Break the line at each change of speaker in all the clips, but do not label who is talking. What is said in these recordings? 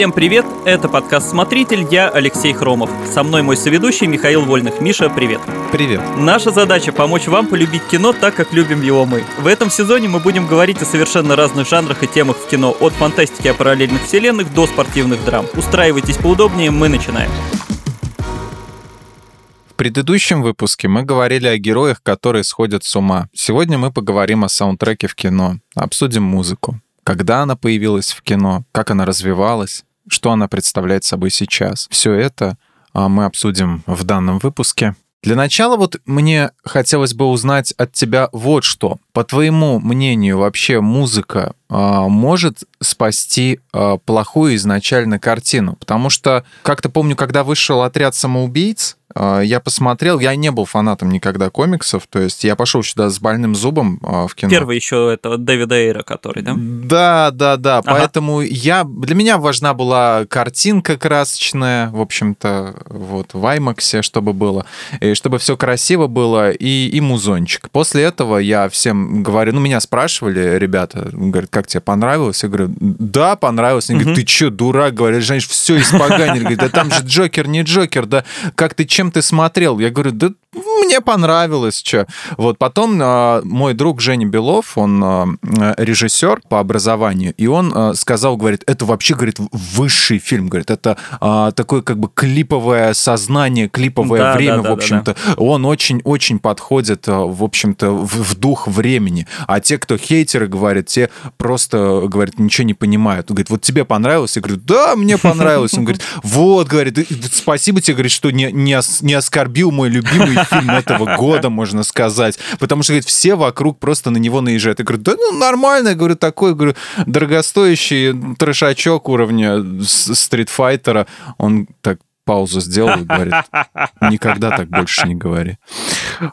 Всем привет, это подкаст «Смотритель», я Алексей Хромов. Со мной мой соведущий Михаил Вольных. Миша, привет.
Привет.
Наша задача – помочь вам полюбить кино так, как любим его мы. В этом сезоне мы будем говорить о совершенно разных жанрах и темах в кино, от фантастики о параллельных вселенных до спортивных драм. Устраивайтесь поудобнее, мы начинаем.
В предыдущем выпуске мы говорили о героях, которые сходят с ума. Сегодня мы поговорим о саундтреке в кино, обсудим музыку когда она появилась в кино, как она развивалась, что она представляет собой сейчас. Все это а, мы обсудим в данном выпуске. Для начала вот мне хотелось бы узнать от тебя вот что. По твоему мнению, вообще музыка может спасти э, плохую изначально картину? Потому что, как-то помню, когда вышел «Отряд самоубийц», а, я посмотрел, я не был фанатом никогда комиксов, то есть я пошел сюда с больным зубом а, в кино.
Первый еще это Дэвида Эйра, который, да?
Да, да, да. Ага. Поэтому я для меня важна была картинка красочная, в общем-то, вот в IMAX, чтобы было, и чтобы все красиво было и и музончик. После этого я всем говорю, ну меня спрашивали ребята, говорят, как тебе понравилось? Я говорю, да, понравилось. Они говорят, ты что, дурак? Говорят, знаешь, все испоганили. Говорят, да там же Джокер, не Джокер, да как ты чем ты смотрел? Я говорю, да мне понравилось, что. Вот потом э, мой друг Женя Белов, он э, режиссер по образованию, и он э, сказал, говорит, это вообще, говорит, высший фильм, говорит, это э, такое как бы клиповое сознание, клиповое да, время, да, да, в общем-то. Да, да. Он очень-очень подходит, в общем-то, в, в дух времени. А те, кто хейтеры, говорят, те просто, говорят, ничего не понимают. Он говорит, вот тебе понравилось? Я говорю, да, мне понравилось. Он говорит, вот, говорит, спасибо тебе, говорит, что не, не, не оскорбил мой любимый фильм этого года, можно сказать. Потому что, говорит, все вокруг просто на него наезжают. Я говорю, да ну нормально, я говорю, такой, говорю, дорогостоящий трешачок уровня стритфайтера. Он так паузу сделал и говорит, никогда так больше не говори.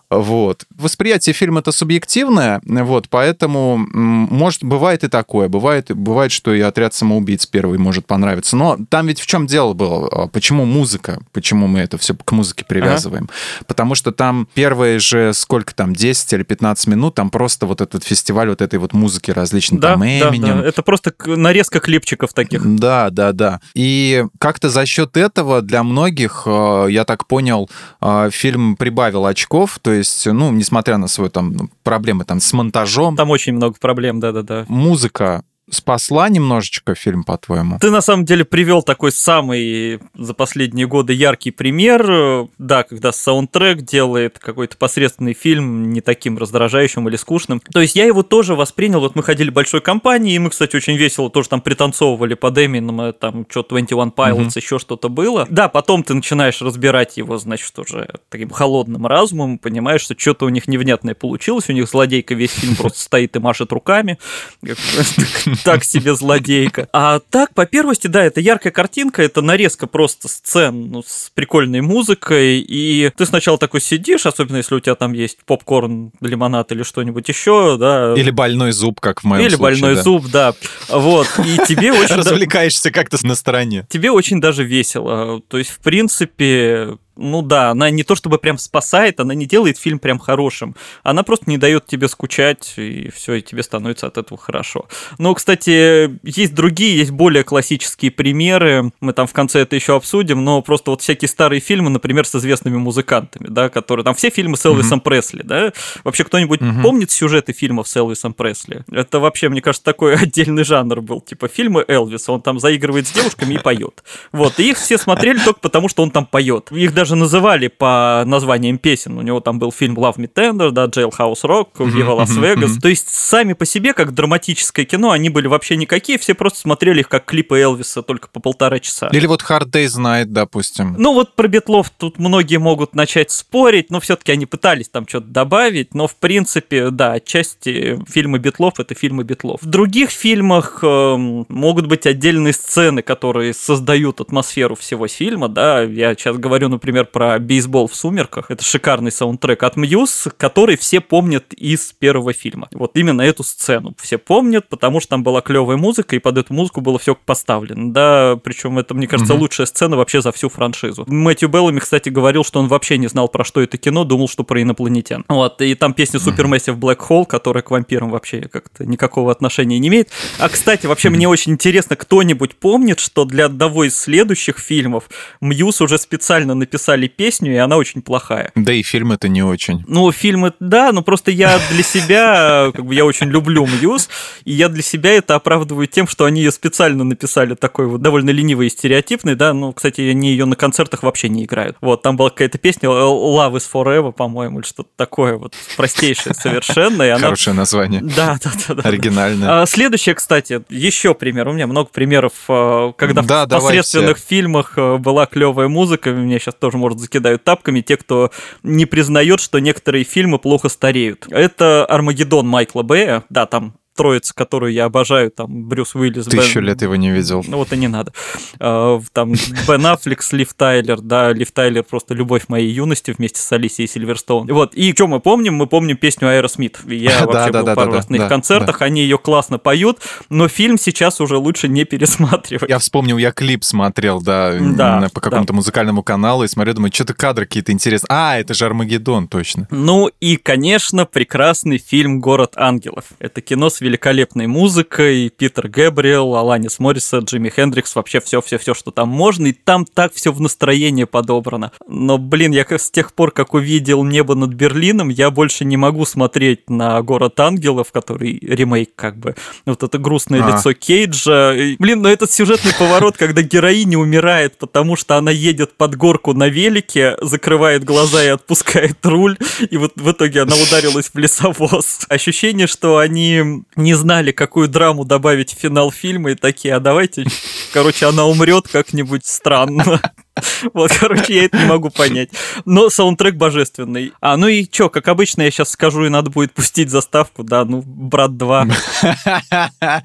Вот. Восприятие фильма это субъективное, вот, поэтому, может, бывает и такое. Бывает, бывает, что и «Отряд самоубийц» первый может понравиться. Но там ведь в чем дело было? А, почему музыка? Почему мы это все к музыке привязываем? Ага. Потому что там первые же, сколько там, 10 или 15 минут, там просто вот этот фестиваль вот этой вот музыки различных, да, там, Эминем.
Да, да. Это просто нарезка клипчиков таких.
Да, да, да. И как-то за счет этого для многих, э, я так понял, э, фильм прибавил очков, то есть, ну, несмотря на свои там проблемы там с монтажом.
Там очень много проблем, да-да-да.
Музыка спасла немножечко фильм, по-твоему?
Ты на самом деле привел такой самый за последние годы яркий пример. Да, когда саундтрек делает какой-то посредственный фильм не таким раздражающим или скучным. То есть я его тоже воспринял. Вот мы ходили большой компанией, и мы, кстати, очень весело тоже там пританцовывали под Эмином, там что 21 Pilots, угу. еще что-то было. Да, потом ты начинаешь разбирать его, значит, уже таким холодным разумом, понимаешь, что что-то у них невнятное получилось, у них злодейка весь фильм просто стоит и машет руками так себе злодейка. А так, по первости, да, это яркая картинка, это нарезка просто сцен ну, с прикольной музыкой, и ты сначала такой сидишь, особенно если у тебя там есть попкорн, лимонад или что-нибудь еще, да.
Или больной зуб, как в моем
Или
случае,
больной
да.
зуб, да. Вот, и тебе очень...
Развлекаешься как-то на стороне.
Тебе очень даже весело. То есть, в принципе, ну да, она не то чтобы прям спасает, она не делает фильм прям хорошим. Она просто не дает тебе скучать, и все, и тебе становится от этого хорошо. Но, кстати, есть другие, есть более классические примеры. Мы там в конце это еще обсудим, но просто вот всякие старые фильмы, например, с известными музыкантами, да, которые там все фильмы с Элвисом mm-hmm. Пресли, да. Вообще кто-нибудь mm-hmm. помнит сюжеты фильмов с Элвисом Пресли? Это вообще, мне кажется, такой отдельный жанр был. Типа фильмы Элвиса, он там заигрывает с девушками и поет. Вот, и их все смотрели только потому, что он там поет. Их даже даже называли по названиям песен. У него там был фильм Love Me Tender, да, Jailhouse Rock, Viva Las Vegas. То есть сами по себе, как драматическое кино, они были вообще никакие, все просто смотрели их как клипы Элвиса, только по полтора часа.
Или вот Hard Day's Night, допустим.
Ну вот про Бетлов тут многие могут начать спорить, но все-таки они пытались там что-то добавить, но в принципе, да, отчасти фильмы Бетлов — это фильмы Бетлов. В других фильмах э, могут быть отдельные сцены, которые создают атмосферу всего фильма, да, я сейчас говорю, например, например, про бейсбол в сумерках. Это шикарный саундтрек от Мьюз, который все помнят из первого фильма. Вот именно эту сцену все помнят, потому что там была клевая музыка, и под эту музыку было все поставлено. Да, причем это, мне кажется, угу. лучшая сцена вообще за всю франшизу. Мэтью Беллами, кстати, говорил, что он вообще не знал, про что это кино, думал, что про инопланетян. Вот, и там песня Supermassive Black Hole, которая к вампирам вообще как-то никакого отношения не имеет. А, кстати, вообще мне очень интересно, кто-нибудь помнит, что для одного из следующих фильмов Мьюз уже специально написали песню, и она очень плохая.
Да и фильм это не очень.
Ну, фильмы, да, но просто я для себя, как бы я очень люблю Мьюз, и я для себя это оправдываю тем, что они ее специально написали такой вот довольно ленивый и стереотипный, да, ну, кстати, они ее на концертах вообще не играют. Вот, там была какая-то песня Love is Forever, по-моему, или что-то такое вот простейшее совершенно. И она...
Хорошее название.
Да, да, да.
да Оригинальное.
А, следующее, кстати, еще пример. У меня много примеров, э, когда да, в посредственных фильмах э, была клевая музыка. Меня сейчас тоже, может, закидают тапками те, кто не признает, что некоторые фильмы плохо стареют. Это Армагеддон Майкла Бэя. Да, там троица, которую я обожаю, там Брюс Уиллис.
Тысячу Бен... лет его не видел.
Ну вот и не надо. А, там Бен Аффлек, Лив Тайлер, да, Лив Тайлер просто любовь моей юности вместе с Алисией Сильверстоун. Вот, и что мы помним? Мы помним песню Аэросмит. Я вообще был пару раз на их концертах, они ее классно поют, но фильм сейчас уже лучше не пересматривать.
Я вспомнил, я клип смотрел, да, по какому-то музыкальному каналу и смотрю, думаю, что-то кадры какие-то интересные. А, это же Армагеддон, точно.
Ну и, конечно, прекрасный фильм «Город ангелов». Это кино с великолепной музыкой, Питер Гэбриэл, Аланис Морриса, Джимми Хендрикс, вообще все-все-все, что там можно, и там так все в настроении подобрано. Но, блин, я с тех пор, как увидел «Небо над Берлином», я больше не могу смотреть на «Город ангелов», который ремейк как бы, вот это грустное а. лицо Кейджа. Блин, но этот сюжетный поворот, когда героиня умирает, потому что она едет под горку на велике, закрывает глаза и отпускает руль, и вот в итоге она ударилась в лесовоз. Ощущение, что они не знали, какую драму добавить в финал фильма, и такие, а давайте, короче, она умрет как-нибудь странно. Вот, короче, я это не могу понять. Но саундтрек божественный. А, ну и чё, как обычно, я сейчас скажу, и надо будет пустить заставку, да, ну, «Брат 2».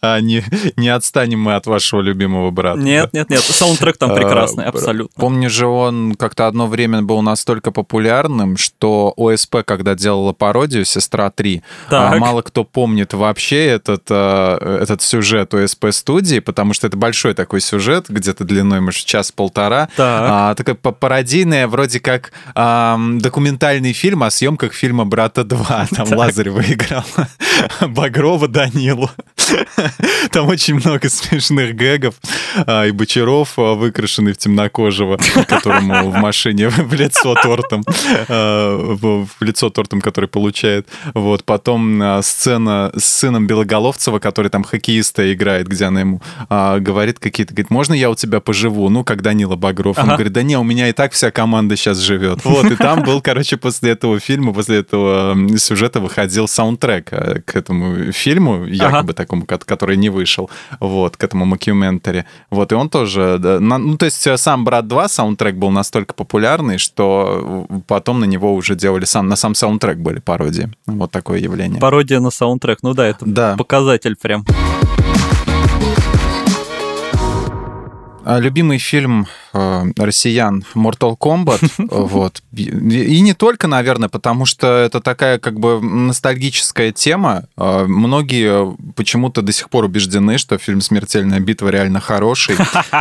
А не, не отстанем мы от вашего любимого брата.
Нет, нет, нет, саундтрек там а, прекрасный, абсолютно.
Помню же, он как-то одно время был настолько популярным, что ОСП, когда делала пародию «Сестра 3», а, мало кто помнит вообще этот, этот сюжет ОСП студии, потому что это большой такой сюжет, где-то длиной, может, час-полтора полтора. Так. А, такая пародийная, вроде как а, документальный фильм о съемках фильма «Брата 2». Там так. Лазарева играл Багрова Данилу. Там очень много смешных гэгов. А, и Бочаров, а, выкрашенный в темнокожего, которому в машине в лицо тортом, а, в лицо тортом, который получает. Вот. Потом а, сцена с сыном Белоголовцева, который там хоккеиста играет, где она ему а, говорит какие-то, говорит, можно я у тебя поживу? Ну, когда Данила Багров. Ага. Он говорит, да не, у меня и так вся команда сейчас живет. Вот, и там был, короче, после этого фильма, после этого сюжета выходил саундтрек э, к этому фильму, якобы ага. Такому, который не вышел, вот, к этому макюментаре. Вот, и он тоже, ну, то есть э, сам «Брат 2» саундтрек был настолько популярный, что потом на него уже делали сам, на сам саундтрек были пародии. Вот такое явление.
Пародия на саундтрек, ну да, это да. показатель прям.
А, любимый фильм э, россиян Mortal Kombat. вот. И не только, наверное, потому что это такая как бы ностальгическая тема. Э, многие почему-то до сих пор убеждены, что фильм «Смертельная битва» реально хороший.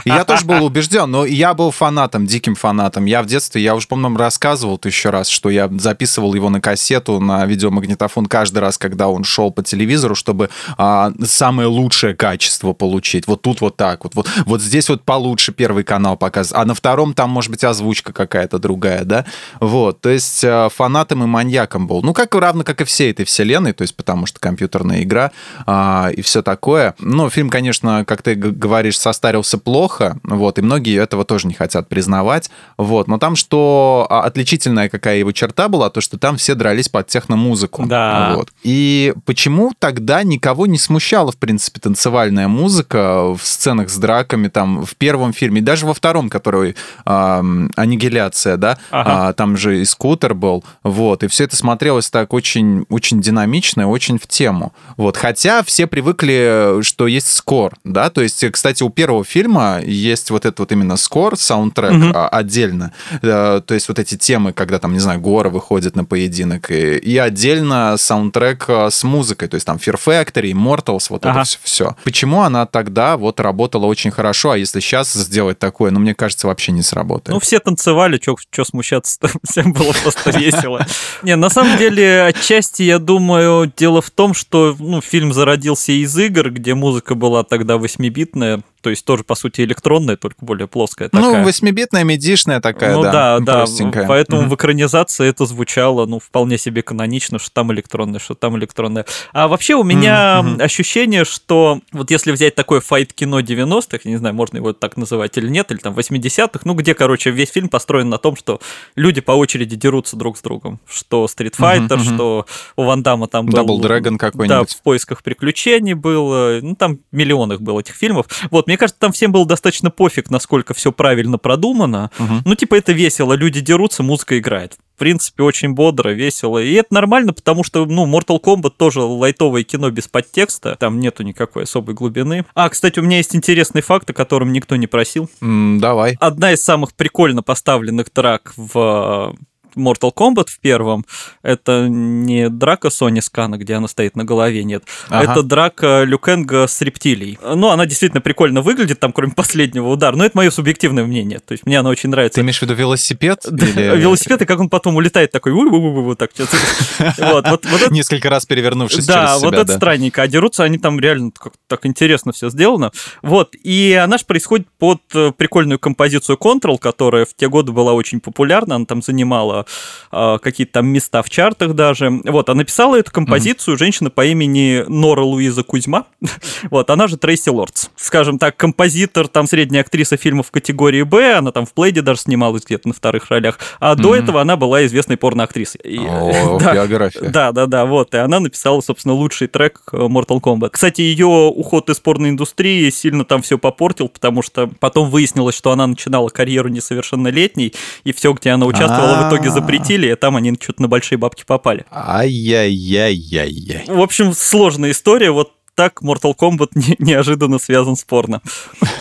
И я тоже был убежден, но я был фанатом, диким фанатом. Я в детстве, я уже, по-моему, рассказывал еще раз, что я записывал его на кассету, на видеомагнитофон каждый раз, когда он шел по телевизору, чтобы э, самое лучшее качество получить. Вот тут вот так вот. Вот, вот здесь вот получше первый канал показывает, а на втором там может быть озвучка какая-то другая, да? Вот, то есть э, фанатом и маньяком был. Ну, как равно, как и всей этой вселенной, то есть потому что компьютерная игра а, и все такое. Но фильм, конечно, как ты говоришь, состарился плохо, вот, и многие этого тоже не хотят признавать, вот. Но там что а, отличительная какая его черта была, то, что там все дрались под техномузыку.
Да.
Вот. И почему тогда никого не смущала, в принципе, танцевальная музыка в сценах с драками, там, в первом фильме, даже во втором, который э, «Аннигиляция», да, ага. а, там же и скутер был, вот, и все это смотрелось так очень, очень динамично очень в тему, вот, хотя все привыкли, что есть скор, да, то есть, кстати, у первого фильма есть вот этот вот именно скор, саундтрек угу. отдельно, э, то есть вот эти темы, когда там, не знаю, горы выходят на поединок, и, и отдельно саундтрек э, с музыкой, то есть там Fear Factory, Immortals, вот ага. это все, все. Почему она тогда вот работала очень хорошо, а если сейчас сделать такое, ну, мне кажется, вообще не сработает.
Ну, все танцевали, что смущаться-то, всем было просто весело. Не, на самом деле, отчасти, я думаю, дело в том, что ну, фильм зародился из игр, где музыка была тогда восьмибитная, то есть тоже, по сути, электронная, только более плоская
ну, такая. Ну, восьмибитная, медишная такая, ну, да, да,
да. Поэтому mm-hmm. в экранизации это звучало, ну, вполне себе канонично, что там электронная, что там электронная. А вообще у меня mm-hmm. ощущение, что вот если взять такое файт-кино 90-х, не знаю, можно его так называть или нет, или там 80-х, ну, где, короче, весь фильм построен на том, что люди по очереди дерутся друг с другом. Что Street Fighter, mm-hmm. что у Ван Дамма там был...
Double Dragon какой-нибудь.
Да, в поисках приключений был. Ну, там миллион их было, этих фильмов. Вот, мне кажется, там всем было достаточно пофиг, насколько все правильно продумано. Угу. Ну, типа, это весело, люди дерутся, музыка играет. В принципе, очень бодро, весело. И это нормально, потому что, ну, Mortal Kombat тоже лайтовое кино без подтекста. Там нету никакой особой глубины. А, кстати, у меня есть интересный факт, о котором никто не просил.
Mm, давай.
Одна из самых прикольно поставленных трак в Mortal Kombat в первом, это не драка Сони Скана, где она стоит на голове, нет. Ага. Это драка Люкенга с рептилией. Ну, она действительно прикольно выглядит, там, кроме последнего удара, но это мое субъективное мнение. То есть мне она очень нравится.
Ты имеешь в виду велосипед?
Или... велосипед, и как он потом улетает такой, вот так что-то.
Вот, вот, вот это... Несколько раз перевернувшись
Да, вот это странненько. А дерутся они там реально так интересно все сделано. Вот, и она же происходит под э, прикольную композицию Control, которая в те годы была очень популярна, она там занимала какие-то там места в чартах даже. Вот, а написала эту композицию mm-hmm. женщина по имени Нора Луиза Кузьма. вот, она же Трейси Лордс. Скажем так, композитор, там средняя актриса фильмов категории Б, она там в Плейде даже снималась где-то на вторых ролях, а mm-hmm. до этого она была известной порноактрисой.
О, да, биография.
Да, да, да, вот, и она написала, собственно, лучший трек э, Mortal Kombat. Кстати, ее уход из порноиндустрии сильно там все попортил, потому что потом выяснилось, что она начинала карьеру несовершеннолетней, и все, где она участвовала, в итоге запретили, и там они что-то на большие бабки попали.
Ай-яй-яй-яй-яй.
В общем, сложная история. Вот так Mortal Kombat не, неожиданно связан с порно.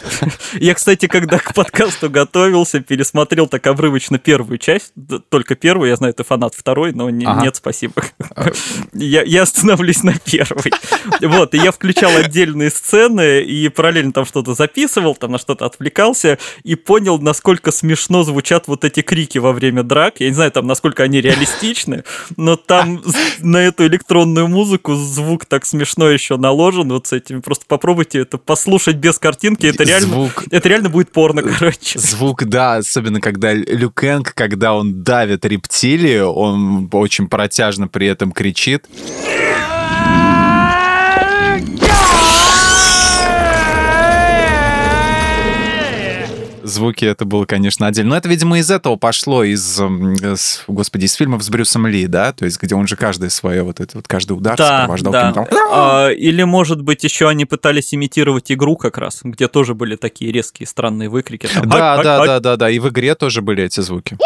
Я, кстати, когда к подкасту готовился, пересмотрел так обрывочно первую часть, только первую, я знаю, ты фанат второй, но не, ага. нет, спасибо. Я, я остановлюсь на первой. Вот, и я включал отдельные сцены и параллельно там что-то записывал, там на что-то отвлекался и понял, насколько смешно звучат вот эти крики во время драк. Я не знаю, там, насколько они реалистичны, но там на эту электронную музыку звук так смешно еще наложен наложен вот с этими. Просто попробуйте это послушать без картинки. Это реально, звук... это реально будет порно, короче.
Звук, да, особенно когда Люкенг, когда он давит рептилию, он очень протяжно при этом кричит. Звуки это было, конечно, отдельно. Но это, видимо, из этого пошло, из, господи, из фильмов с Брюсом Ли, да? То есть, где он же каждое свое, вот это вот каждый удар
да, сопровождал да. Там... А, или, может быть, еще они пытались имитировать игру как раз, где тоже были такие резкие странные выкрики. Там,
да, да, да, да, да, и в игре тоже были эти звуки.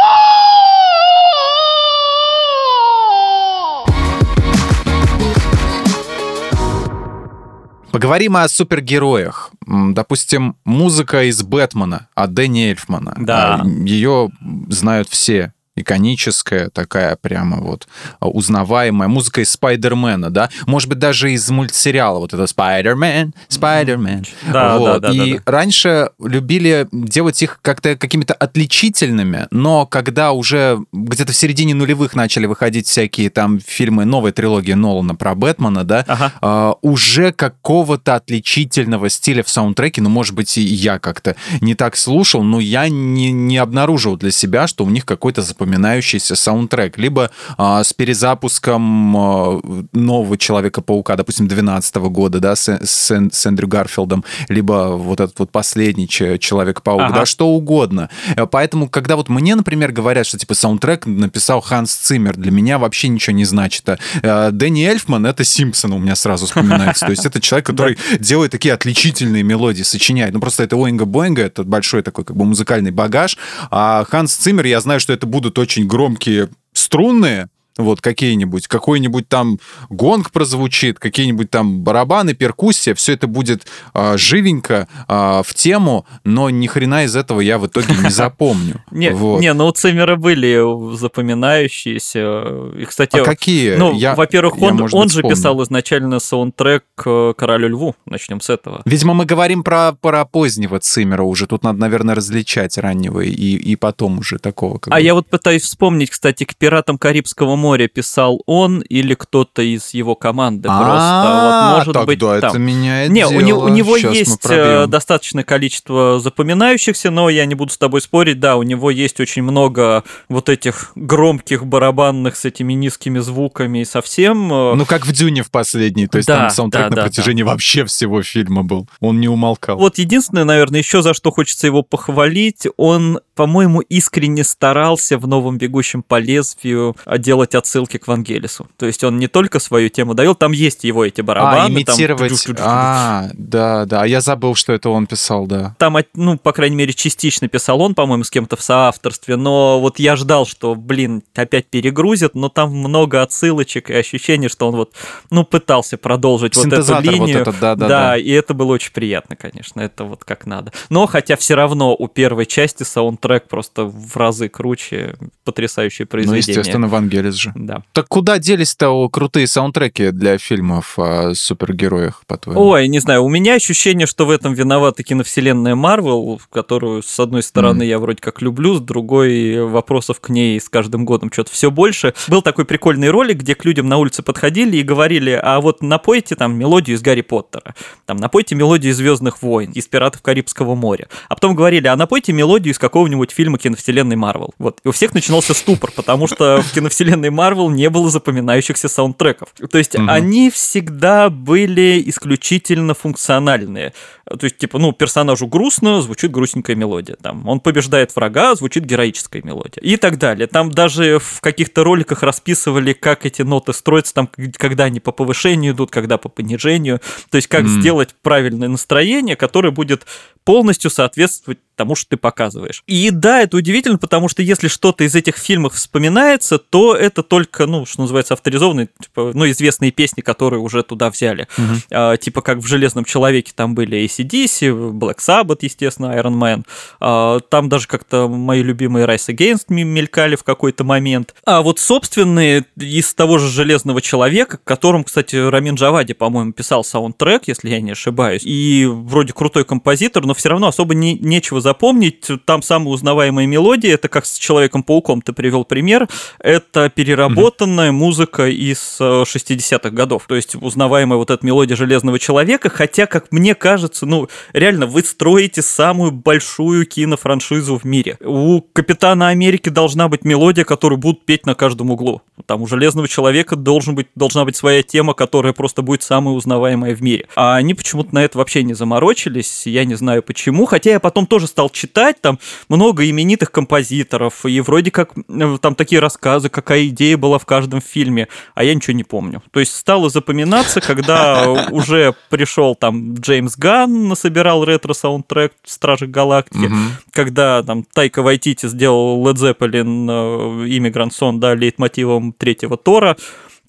Поговорим о супергероях. Допустим, музыка из Бэтмена от Дэнни Эльфмана.
Да.
Ее знают все иконическая, такая прямо вот а, узнаваемая музыка из Спайдермена, да? Может быть, даже из мультсериала вот это Спайдермен, Спайдермен.
Да,
вот.
да, да.
И
да,
да. раньше любили делать их как-то какими-то отличительными, но когда уже где-то в середине нулевых начали выходить всякие там фильмы, новая трилогия Нолана про Бэтмена, да, ага. а, уже какого-то отличительного стиля в саундтреке, ну, может быть, и я как-то не так слушал, но я не, не обнаружил для себя, что у них какой-то запоминающийся запоминающийся саундтрек. Либо а, с перезапуском а, нового Человека-паука, допустим, 12 года, да, с, с, с Эндрю Гарфилдом, либо вот этот вот последний Человек-паук, ага. да, что угодно. Поэтому, когда вот мне, например, говорят, что типа саундтрек написал Ханс Циммер, для меня вообще ничего не значит. А, Дэнни Эльфман — это Симпсон у меня сразу вспоминается. То есть это человек, который делает такие отличительные мелодии, сочиняет. Ну, просто это Оинга-Боинга, это большой такой как бы музыкальный багаж. А Ханс Циммер, я знаю, что это будут очень громкие струнные, вот какие-нибудь, какой-нибудь там гонг прозвучит, какие-нибудь там барабаны, перкуссия, все это будет а, живенько а, в тему, но ни хрена из этого я в итоге не запомню.
Не, не, ну у Циммера были запоминающиеся. И, кстати,
а какие?
Ну, во-первых, он, же писал изначально саундтрек к Королю Льву. Начнем с этого.
Видимо, мы говорим про, про позднего Циммера уже. Тут надо, наверное, различать раннего и, и потом уже такого.
а я вот пытаюсь вспомнить, кстати, к пиратам Карибского моря море писал он или кто-то из его команды просто.
Вот, может быть, это меняет
Не, у, него есть э, достаточное количество запоминающихся, но я не буду с тобой спорить, да, у него есть очень много вот этих громких барабанных с этими низкими звуками и совсем.
Э, ну, как в Дюне в последней, то есть там саундтрек на протяжении вообще всего фильма был. Он не умолкал.
Вот единственное, наверное, еще за что хочется его похвалить, он, по-моему, искренне старался в «Новом бегущем по лезвию» делать отсылки к Вангелису. То есть он не только свою тему довел, там есть его эти барабаны. А,
имитировать. Там... А, да, да. А я забыл, что это он писал, да.
Там, ну, по крайней мере, частично писал он, по-моему, с кем-то в соавторстве, но вот я ждал, что, блин, опять перегрузят, но там много отсылочек и ощущение, что он вот, ну, пытался продолжить вот эту линию. Вот этот, да, да, да, да, и это было очень приятно, конечно, это вот как надо. Но хотя все равно у первой части саундтрек просто в разы круче, потрясающее произведение.
Ну, естественно, Вангелис же
да.
Так куда делись-то крутые саундтреки для фильмов о супергероях, по-твоему?
Ой, не знаю, у меня ощущение, что в этом виновата киновселенная Марвел, которую, с одной стороны, mm. я вроде как люблю, с другой вопросов к ней с каждым годом что-то все больше. Был такой прикольный ролик, где к людям на улице подходили и говорили, а вот напойте там мелодию из Гарри Поттера, там напойте мелодию из Звездных войн, из Пиратов Карибского моря. А потом говорили, а напойте мелодию из какого-нибудь фильма киновселенной Марвел. Вот. И у всех начинался ступор, потому что в киновселенной Marvel не было запоминающихся саундтреков. То есть угу. они всегда были исключительно функциональные. То есть, типа, ну, персонажу грустно, звучит грустненькая мелодия. Там, он побеждает врага, звучит героическая мелодия. И так далее. Там даже в каких-то роликах расписывали, как эти ноты строятся, там, когда они по повышению идут, когда по понижению. То есть, как mm. сделать правильное настроение, которое будет полностью соответствовать тому, что ты показываешь. И да, это удивительно, потому что если что-то из этих фильмов вспоминается, то это только, ну, что называется, авторизованные, типа, ну, известные песни, которые уже туда взяли. Угу. А, типа как в «Железном человеке» там были ACDC, Black Sabbath, естественно, Iron Man. А, там даже как-то мои любимые Rise Against мелькали в какой-то момент. А вот собственные из того же «Железного человека», которым, кстати, Рамин Джавади, по-моему, писал саундтрек, если я не ошибаюсь, и вроде крутой композитор, но все равно особо не, нечего запомнить. Там самая узнаваемая мелодия, это как с Человеком-пауком ты привел пример, это переработанная mm-hmm. музыка из 60-х э, годов. То есть узнаваемая вот эта мелодия Железного Человека, хотя, как мне кажется, ну, реально, вы строите самую большую кинофраншизу в мире. У Капитана Америки должна быть мелодия, которую будут петь на каждом углу. Там у Железного Человека должен быть, должна быть своя тема, которая просто будет самая узнаваемая в мире. А они почему-то на это вообще не заморочились, я не знаю почему, хотя я потом тоже стал читать, там много именитых композиторов, и вроде как э, там такие рассказы, какая идея была в каждом фильме, а я ничего не помню. То есть стало запоминаться, когда уже пришел там Джеймс Ганн, насобирал ретро-саундтрек «Стражи Галактики», когда там Тайка Вайтити сделал Led Zeppelin «Иммигрант Сон», да, лейтмотивом третьего Тора,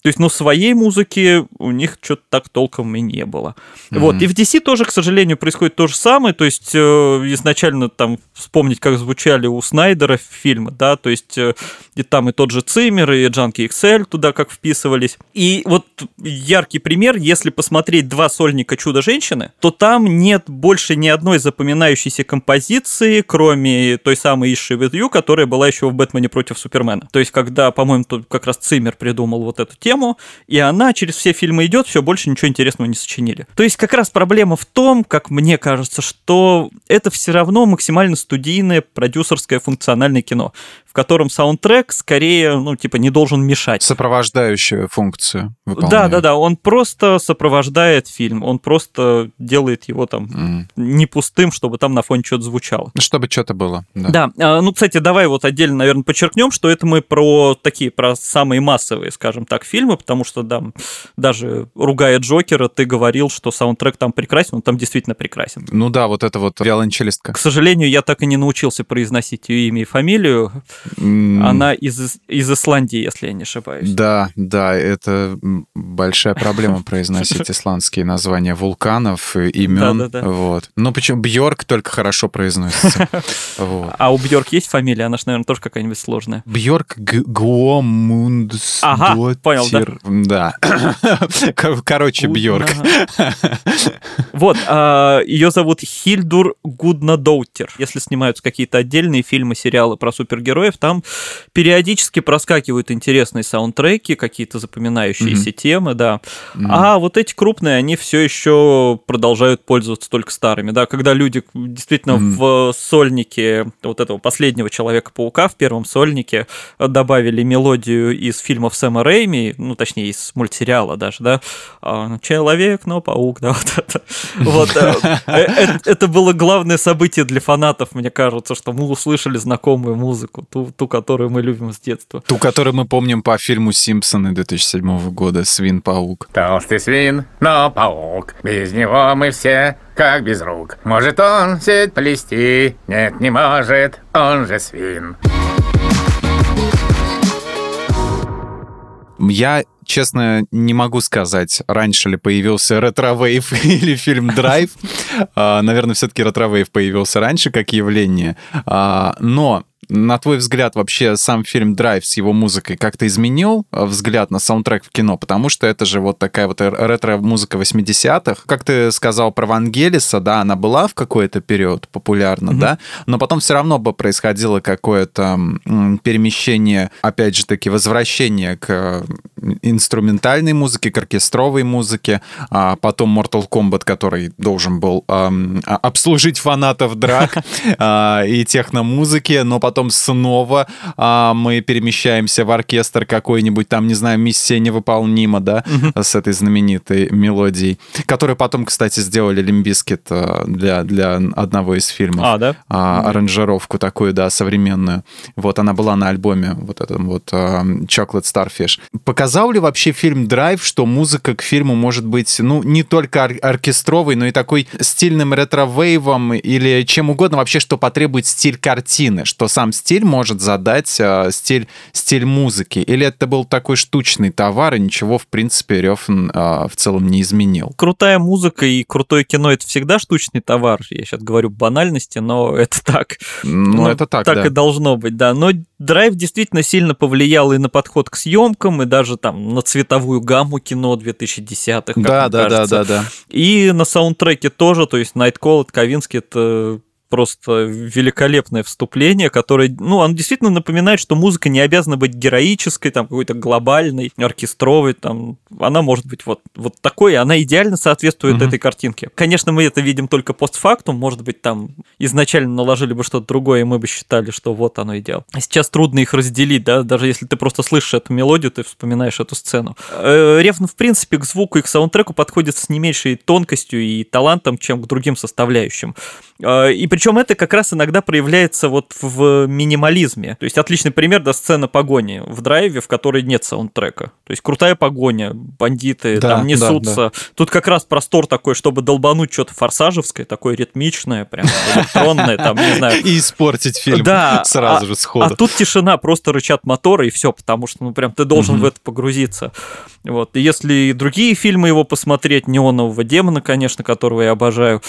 то есть, ну, своей музыки у них что-то так толком и не было. Mm-hmm. Вот. И в DC тоже, к сожалению, происходит то же самое. То есть, э, изначально там вспомнить, как звучали у Снайдера фильмы, да, то есть, э, и там и тот же Циммер, и Джанки XL туда как вписывались. И вот яркий пример, если посмотреть два сольника «Чудо-женщины», то там нет больше ни одной запоминающейся композиции, кроме той самой Issue With You, которая была еще в «Бэтмене против Супермена». То есть, когда, по-моему, тут как раз Циммер придумал вот эту тему, тему, и она через все фильмы идет, все больше ничего интересного не сочинили. То есть как раз проблема в том, как мне кажется, что это все равно максимально студийное продюсерское функциональное кино котором саундтрек скорее, ну, типа, не должен мешать.
Сопровождающую функцию выполняет.
Да, да, да, он просто сопровождает фильм, он просто делает его там mm. не пустым, чтобы там на фоне что-то звучало.
Чтобы что-то было.
Да. да, ну, кстати, давай вот отдельно, наверное, подчеркнем, что это мы про такие, про самые массовые, скажем так, фильмы, потому что, да, даже ругая Джокера, ты говорил, что саундтрек там прекрасен, он там действительно прекрасен.
Ну да, вот это вот виолончелистка.
К сожалению, я так и не научился произносить ее имя и фамилию. Она из, из Исландии, если я не ошибаюсь.
Да, да, это большая проблема произносить исландские названия вулканов, имен. Да, да, да. Вот. Ну, почему Бьорк только хорошо произносится.
А у Бьорк есть фамилия? Она же, наверное, тоже какая-нибудь сложная.
Бьорк Гуомундс.
Ага, понял, да?
Да. Короче, Бьорк.
Вот, а, ее зовут Хильдур Гуднадоутер. Если снимаются какие-то отдельные фильмы, сериалы про супергероев, там периодически проскакивают интересные саундтреки, какие-то запоминающиеся темы, да. А вот эти крупные, они все еще продолжают пользоваться только старыми, да. Когда люди действительно в сольнике вот этого последнего Человека-паука в первом сольнике добавили мелодию из фильмов Сэма Рэйми, ну, точнее, из мультсериала даже, да, а, Человек, но паук, да, вот это. Вот, э, э, это было главное событие для фанатов, мне кажется, что мы услышали знакомую музыку, ту, ту, которую мы любим с детства.
Ту, которую мы помним по фильму «Симпсоны» 2007 года «Свин-паук».
Толстый свин, но паук, без него мы все как без рук. Может он сеть плести? Нет, не может, он же свин.
Я честно, не могу сказать, раньше ли появился retrowave или фильм «Драйв». А, наверное, все-таки retrowave появился раньше как явление. А, но на твой взгляд, вообще сам фильм «Драйв» с его музыкой как-то изменил э, взгляд на саундтрек в кино? Потому что это же вот такая вот ретро-музыка 80-х. Как ты сказал про Вангелиса, да, она была в какой-то период популярна, mm-hmm. да, но потом все равно бы происходило какое-то перемещение, опять же таки, возвращение к инструментальной музыке, к оркестровой музыке, а потом Mortal Kombat, который должен был эм, обслужить фанатов драк э, и техномузыки, но потом потом снова а, мы перемещаемся в оркестр какой-нибудь, там, не знаю, «Миссия невыполнима», да, угу. с этой знаменитой мелодией, которую потом, кстати, сделали Limp Bizkit а, для, для одного из фильмов.
А, да?
А, аранжировку такую, да, современную. Вот, она была на альбоме вот этом вот а, Chocolate Starfish. Показал ли вообще фильм «Драйв», что музыка к фильму может быть, ну, не только ор- оркестровой, но и такой стильным ретро-вейвом или чем угодно вообще, что потребует стиль картины, что сам стиль может задать э, стиль, стиль музыки? Или это был такой штучный товар, и ничего, в принципе, Рёфн э, в целом не изменил?
Крутая музыка и крутое кино — это всегда штучный товар. Я сейчас говорю банальности, но это так.
Ну, ну это так,
Так
да.
и должно быть, да. Но Драйв действительно сильно повлиял и на подход к съемкам, и даже там на цветовую гамму кино 2010-х.
Да, да, да, да, да.
И на саундтреке тоже, то есть Nightcall от Ковински это просто великолепное вступление, которое, ну, оно действительно напоминает, что музыка не обязана быть героической, там, какой-то глобальной, оркестровой, там, она может быть вот, вот такой, и она идеально соответствует mm-hmm. этой картинке. Конечно, мы это видим только постфактум, может быть, там изначально наложили бы что-то другое, и мы бы считали, что вот оно идеал. Сейчас трудно их разделить, да, даже если ты просто слышишь эту мелодию, ты вспоминаешь эту сцену. Э, Ревн, в принципе, к звуку и к саундтреку подходит с не меньшей тонкостью и талантом, чем к другим составляющим. Э, и причем это как раз иногда проявляется вот в минимализме. То есть отличный пример, да, сцена погони в драйве, в которой нет саундтрека. То есть крутая погоня, бандиты да, там несутся. Да, да. Тут как раз простор такой, чтобы долбануть что-то форсажевское, такое ритмичное, прям электронное, там, не знаю.
И испортить фильм
да,
сразу
а,
же сходу.
А тут тишина, просто рычат моторы и все, потому что, ну, прям ты должен угу. в это погрузиться. Вот. И если другие фильмы его посмотреть, «Неонового демона», конечно, которого я обожаю,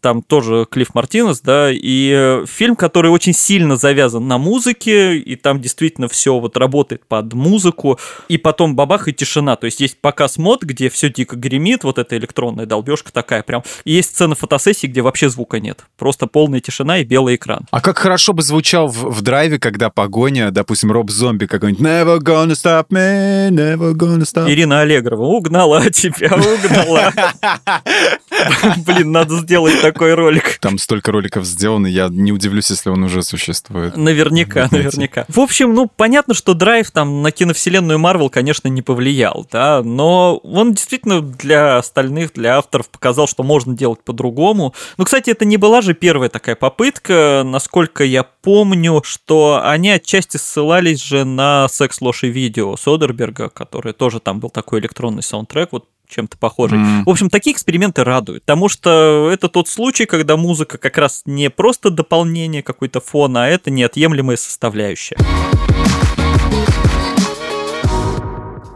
там тоже Клифф Мартинес, да, и э, фильм, который очень сильно завязан на музыке, и там действительно все вот работает под музыку, и потом бабах и тишина, то есть есть показ мод, где все дико гремит, вот эта электронная долбежка такая прям, и есть сцена фотосессии, где вообще звука нет, просто полная тишина и белый экран.
А как хорошо бы звучал в, в драйве, когда погоня, допустим, Роб Зомби какой-нибудь Never gonna stop me, never gonna stop.
Ирина Аллегрова угнала тебя, угнала. Блин, надо сделать такой ролик.
Там столько роликов сделано, я не удивлюсь, если он уже существует.
Наверняка, наверняка. В общем, ну, понятно, что драйв там на киновселенную Марвел, конечно, не повлиял, да, но он действительно для остальных, для авторов показал, что можно делать по-другому. Ну, кстати, это не была же первая такая попытка, насколько я помню, что они отчасти ссылались же на секс ложь и видео Содерберга, который тоже там был такой электронный саундтрек, вот чем-то похожий. Mm. В общем, такие эксперименты радуют, потому что это тот случай, когда музыка как раз не просто дополнение какой-то фона, а это неотъемлемая составляющая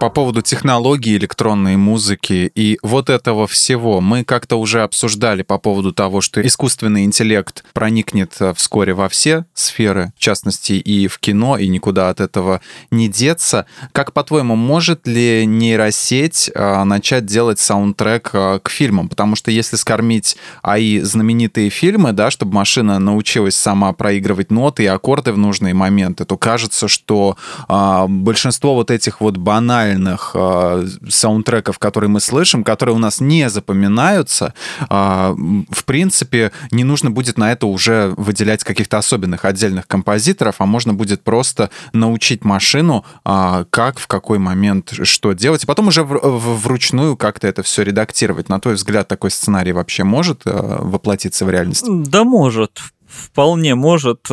по поводу технологий электронной музыки и вот этого всего мы как-то уже обсуждали по поводу того, что искусственный интеллект проникнет э, вскоре во все сферы, в частности и в кино, и никуда от этого не деться. Как, по-твоему, может ли нейросеть э, начать делать саундтрек э, к фильмам? Потому что если скормить АИ знаменитые фильмы, да, чтобы машина научилась сама проигрывать ноты и аккорды в нужные моменты, то кажется, что э, большинство вот этих вот банальных музыкальных э, саундтреков, которые мы слышим, которые у нас не запоминаются, э, в принципе, не нужно будет на это уже выделять каких-то особенных отдельных композиторов, а можно будет просто научить машину, э, как, в какой момент что делать, и потом уже в, в, вручную как-то это все редактировать. На твой взгляд, такой сценарий вообще может э, воплотиться в реальность?
Да, может вполне может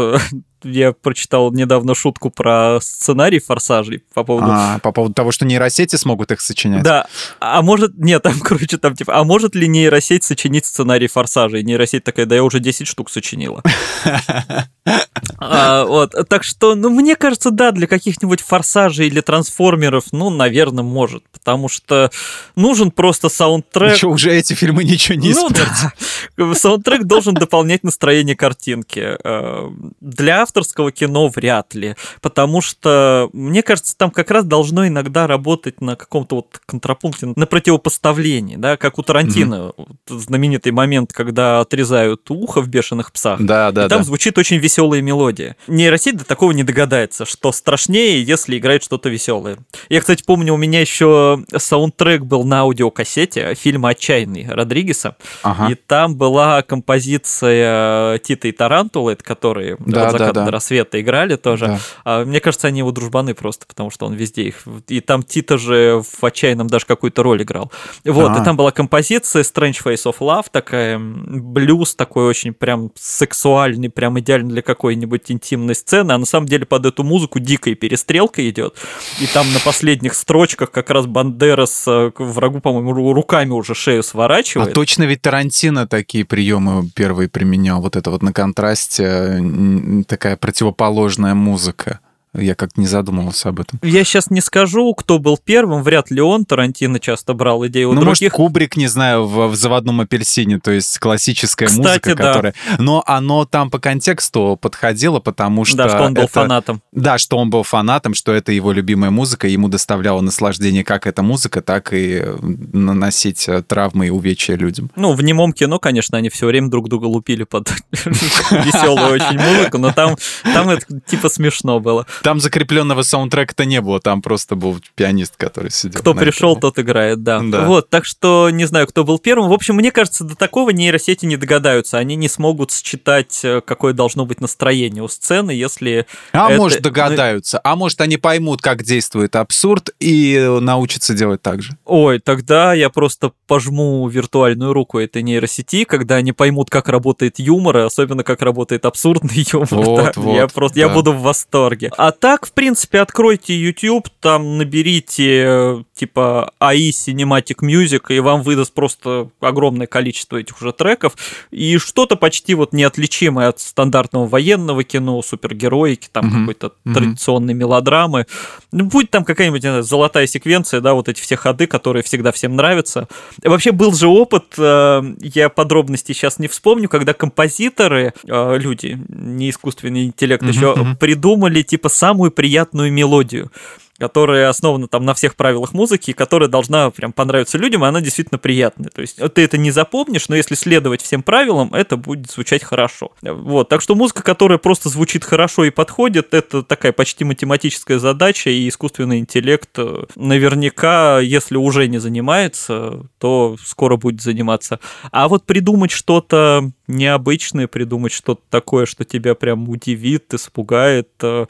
я прочитал недавно шутку про сценарий форсажей по поводу...
А, по поводу того, что нейросети смогут их сочинять?
Да. А может... Нет, там, короче, там типа... А может ли нейросеть сочинить сценарий форсажей? Нейросеть такая, да я уже 10 штук сочинила. А, вот, так что, ну, мне кажется, да, для каких-нибудь форсажей или трансформеров, ну, наверное, может, потому что нужен просто саундтрек.
Что, уже эти фильмы ничего не ну,
да. Саундтрек должен дополнять настроение картинки. Э, для авторского кино вряд ли, потому что, мне кажется, там как раз должно иногда работать на каком-то вот контрапункте, на противопоставлении, да, как у Тарантино, mm знаменитый момент, когда отрезают ухо в «Бешеных псах»,
да, да,
и там
да.
звучит очень веселая мелодия. Нейросеть до такого не догадается, что страшнее, если играет что-то веселое. Я, кстати, помню, у меня еще саундтрек был на аудиокассете фильма «Отчаянный» Родригеса, ага. и там была композиция Тито и Тарантулы, которые да, да, да. до рассвета играли тоже. Да. А, мне кажется, они его дружбаны просто, потому что он везде их... И там Тито же в «Отчаянном» даже какую-то роль играл. Вот, А-а-а. и там была композиция Strange Face of Love, такая блюз такой очень прям сексуальный, прям идеально для какой-нибудь интимной сцены, а на самом деле под эту музыку дикая перестрелка идет. И там на последних строчках как раз Бандерас э, врагу, по-моему, руками уже шею сворачивает.
А точно ведь Тарантино такие приемы первые применял, вот это вот на контрасте такая противоположная музыка. Я как-то не задумывался об этом.
Я сейчас не скажу, кто был первым, вряд ли он. Тарантино часто брал идею у
ну,
других.
может, Кубрик, не знаю, в, в «Заводном апельсине», то есть классическая Кстати, музыка, да. которая... Но оно там по контексту подходило, потому что...
Да, что он был
это...
фанатом.
Да, что он был фанатом, что это его любимая музыка, ему доставляло наслаждение как эта музыка, так и наносить э, травмы и увечья людям.
Ну, в немом кино, конечно, они все время друг друга лупили под веселую очень музыку, но там, там это типа смешно было.
Там закрепленного саундтрека-то не было, там просто был пианист, который сидел.
Кто пришел, этом. тот играет, да. да. Вот, так что не знаю, кто был первым. В общем, мне кажется, до такого нейросети не догадаются. Они не смогут считать, э, какое должно быть настроение у сцены, если...
А это... может догадаются, а может они поймут, как действует абсурд и научатся делать так же.
Ой, тогда я просто пожму виртуальную руку этой нейросети, когда они поймут, как работает юмор, и особенно как работает абсурдный юмор. Вот, да. вот, я просто да. я буду в восторге. А так, в принципе, откройте YouTube, там наберите типа AI Cinematic Music, и вам выдаст просто огромное количество этих уже треков, и что-то почти вот неотличимое от стандартного военного кино, супергероики, там mm-hmm. какой-то mm-hmm. традиционной мелодрамы. Ну, будет там какая-нибудь знаю, золотая секвенция, да, вот эти все ходы, которые всегда всем нравятся. Вообще был же опыт, э, я подробности сейчас не вспомню, когда композиторы, э, люди, не искусственный интеллект mm-hmm. еще, придумали типа самую приятную мелодию. Которая основана там на всех правилах музыки, которая должна прям понравиться людям, и она действительно приятная. То есть ты это не запомнишь, но если следовать всем правилам, это будет звучать хорошо. Вот, так что музыка, которая просто звучит хорошо и подходит, это такая почти математическая задача, и искусственный интеллект э, наверняка, если уже не занимается, то скоро будет заниматься. А вот придумать что-то необычное, придумать что-то такое, что тебя прям удивит, испугает, э,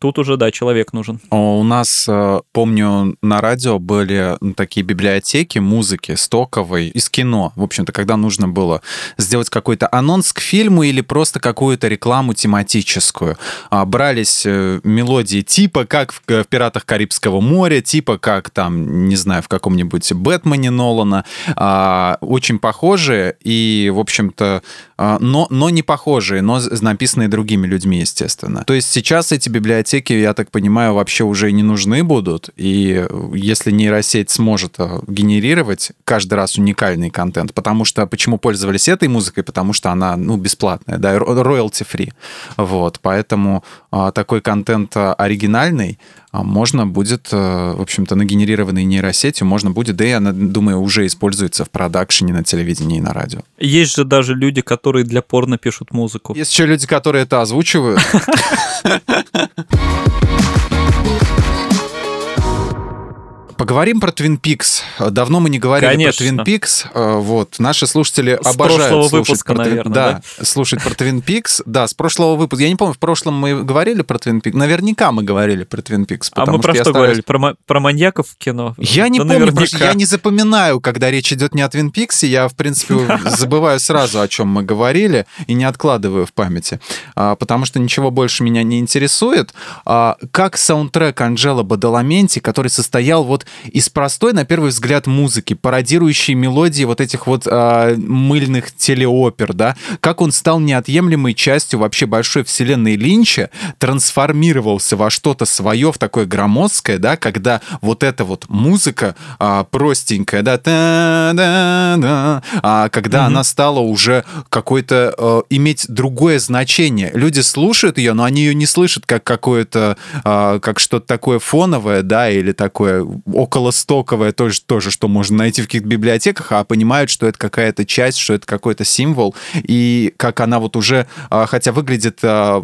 тут уже, да, человек нужен.
У нас, э, помню, на радио были такие библиотеки музыки стоковой из кино. В общем-то, когда нужно было сделать какой-то анонс к фильму или просто какую-то рекламу тематическую. А, брались э, мелодии типа как в «Пиратах Карибского моря», типа как там, не знаю, в каком-нибудь «Бэтмене» Нолана. А, очень похожие и, в общем-то, а, но, но не похожие, но написанные другими людьми, естественно. То есть сейчас эти библиотеки, я так понимаю, вообще уже не нужны будут, и если нейросеть сможет а, генерировать каждый раз уникальный контент, потому что почему пользовались этой музыкой, потому что она, ну, бесплатная, да, royalty free, вот, поэтому а, такой контент оригинальный, можно будет, э, в общем-то, нагенерированной нейросетью, можно будет, да и она, думаю, уже используется в продакшене на телевидении и на радио.
Есть же даже люди, которые для порно пишут музыку.
Есть еще люди, которые это озвучивают. Поговорим про Twin Peaks. Давно мы не говорили Конечно. про Twin Peaks. Э, вот. Наши слушатели
с
обожают
прошлого
слушать
выпуска,
про
наверное,
да, да, слушать про Twin Peaks. Да, с прошлого выпуска. Я не помню, в прошлом мы говорили про Twin Peaks. Наверняка мы говорили про Twin Peaks.
А мы про что, что говорили? Про, про маньяков в кино?
Я не да помню, наверняка. я не запоминаю, когда речь идет не о Twin Peaks. Я, в принципе, забываю сразу, о чем мы говорили, и не откладываю в памяти. А, потому что ничего больше меня не интересует. А, как саундтрек Анджела Бадаламенти, который состоял вот из простой на первый взгляд, музыки, пародирующей мелодии вот этих вот э, мыльных телеопер, да, как он стал неотъемлемой частью вообще большой вселенной Линча, трансформировался во что-то свое, в такое громоздкое, да, когда вот эта вот музыка э, простенькая, да, та -да -да, а когда mm-hmm. она стала уже какой-то э, иметь другое значение. Люди слушают ее, но они ее не слышат как какое-то, э, как что-то такое фоновое, да, или такое около стоковое тоже, тоже, что можно найти в каких-то библиотеках, а понимают, что это какая-то часть, что это какой-то символ, и как она вот уже, а, хотя выглядит а,